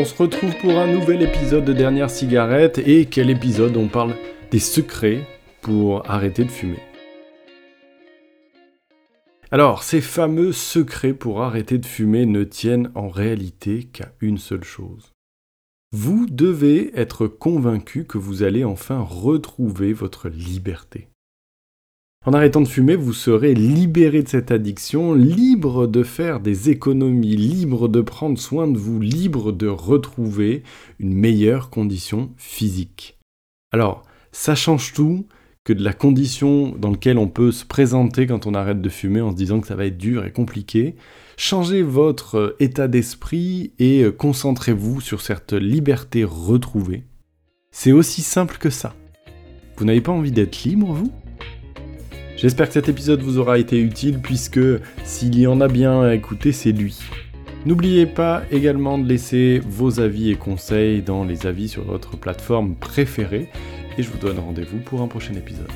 On se retrouve pour un nouvel épisode de Dernière Cigarette. Et quel épisode On parle des secrets pour arrêter de fumer. Alors, ces fameux secrets pour arrêter de fumer ne tiennent en réalité qu'à une seule chose. Vous devez être convaincu que vous allez enfin retrouver votre liberté. En arrêtant de fumer, vous serez libéré de cette addiction, libre de faire des économies, libre de prendre soin de vous, libre de retrouver une meilleure condition physique. Alors, ça change tout que de la condition dans laquelle on peut se présenter quand on arrête de fumer en se disant que ça va être dur et compliqué. Changez votre euh, état d'esprit et euh, concentrez-vous sur cette liberté retrouvée. C'est aussi simple que ça. Vous n'avez pas envie d'être libre, vous? J'espère que cet épisode vous aura été utile puisque s'il y en a bien à écouter, c'est lui. N'oubliez pas également de laisser vos avis et conseils dans les avis sur votre plateforme préférée et je vous donne rendez-vous pour un prochain épisode.